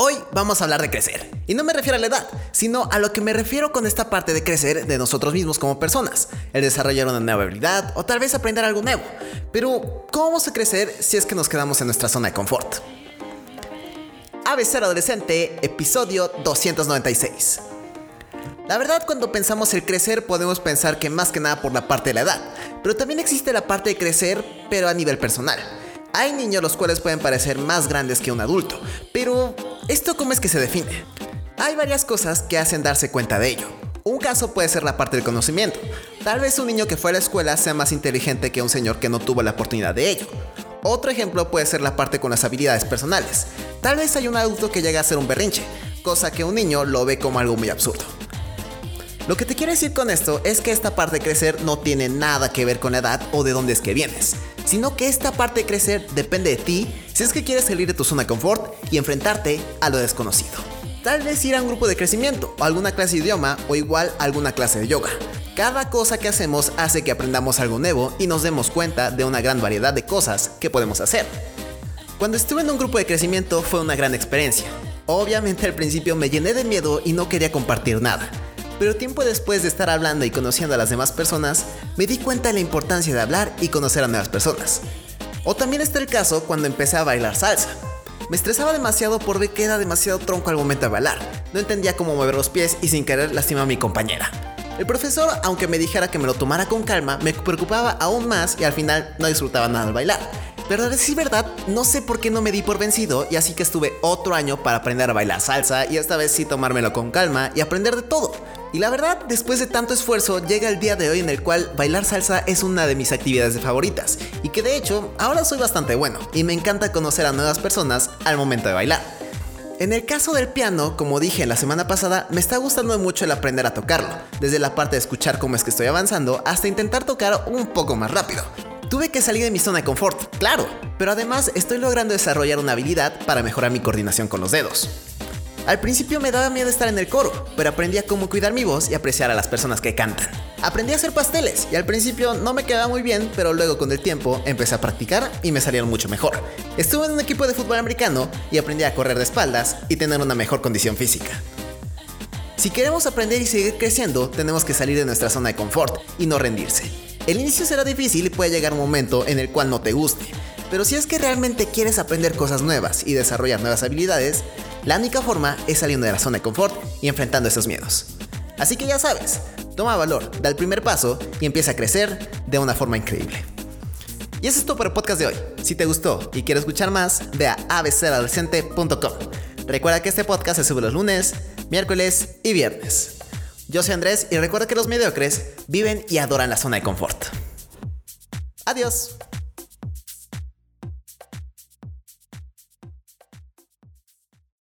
Hoy vamos a hablar de crecer. Y no me refiero a la edad, sino a lo que me refiero con esta parte de crecer de nosotros mismos como personas. El desarrollar una nueva habilidad o tal vez aprender algo nuevo. Pero, ¿cómo vamos a crecer si es que nos quedamos en nuestra zona de confort? ABC Adolescente, episodio 296. La verdad, cuando pensamos el crecer, podemos pensar que más que nada por la parte de la edad, pero también existe la parte de crecer, pero a nivel personal. Hay niños los cuales pueden parecer más grandes que un adulto, pero ¿esto cómo es que se define? Hay varias cosas que hacen darse cuenta de ello. Un caso puede ser la parte del conocimiento. Tal vez un niño que fue a la escuela sea más inteligente que un señor que no tuvo la oportunidad de ello. Otro ejemplo puede ser la parte con las habilidades personales. Tal vez hay un adulto que llega a ser un berrinche, cosa que un niño lo ve como algo muy absurdo. Lo que te quiero decir con esto es que esta parte de crecer no tiene nada que ver con la edad o de dónde es que vienes, sino que esta parte de crecer depende de ti si es que quieres salir de tu zona de confort y enfrentarte a lo desconocido. Tal vez ir a un grupo de crecimiento, o alguna clase de idioma, o igual alguna clase de yoga. Cada cosa que hacemos hace que aprendamos algo nuevo y nos demos cuenta de una gran variedad de cosas que podemos hacer. Cuando estuve en un grupo de crecimiento fue una gran experiencia. Obviamente al principio me llené de miedo y no quería compartir nada pero tiempo después de estar hablando y conociendo a las demás personas, me di cuenta de la importancia de hablar y conocer a nuevas personas. O también está el caso cuando empecé a bailar salsa. Me estresaba demasiado por ver que era demasiado tronco al momento de bailar. No entendía cómo mover los pies y sin querer lastimar a mi compañera. El profesor, aunque me dijera que me lo tomara con calma, me preocupaba aún más y al final no disfrutaba nada al bailar. Pero a decir verdad, no sé por qué no me di por vencido y así que estuve otro año para aprender a bailar salsa y esta vez sí tomármelo con calma y aprender de todo. Y la verdad, después de tanto esfuerzo, llega el día de hoy en el cual bailar salsa es una de mis actividades favoritas, y que de hecho, ahora soy bastante bueno, y me encanta conocer a nuevas personas al momento de bailar. En el caso del piano, como dije la semana pasada, me está gustando mucho el aprender a tocarlo, desde la parte de escuchar cómo es que estoy avanzando hasta intentar tocar un poco más rápido. Tuve que salir de mi zona de confort, claro, pero además estoy logrando desarrollar una habilidad para mejorar mi coordinación con los dedos. Al principio me daba miedo estar en el coro, pero aprendí a cómo cuidar mi voz y apreciar a las personas que cantan. Aprendí a hacer pasteles y al principio no me quedaba muy bien, pero luego con el tiempo empecé a practicar y me salieron mucho mejor. Estuve en un equipo de fútbol americano y aprendí a correr de espaldas y tener una mejor condición física. Si queremos aprender y seguir creciendo, tenemos que salir de nuestra zona de confort y no rendirse. El inicio será difícil y puede llegar un momento en el cual no te guste, pero si es que realmente quieres aprender cosas nuevas y desarrollar nuevas habilidades, la única forma es saliendo de la zona de confort y enfrentando esos miedos. Así que ya sabes, toma valor, da el primer paso y empieza a crecer de una forma increíble. Y eso es todo por el podcast de hoy. Si te gustó y quieres escuchar más, ve a abcadolescente.com. Recuerda que este podcast se sube los lunes, miércoles y viernes. Yo soy Andrés y recuerda que los mediocres viven y adoran la zona de confort. Adiós.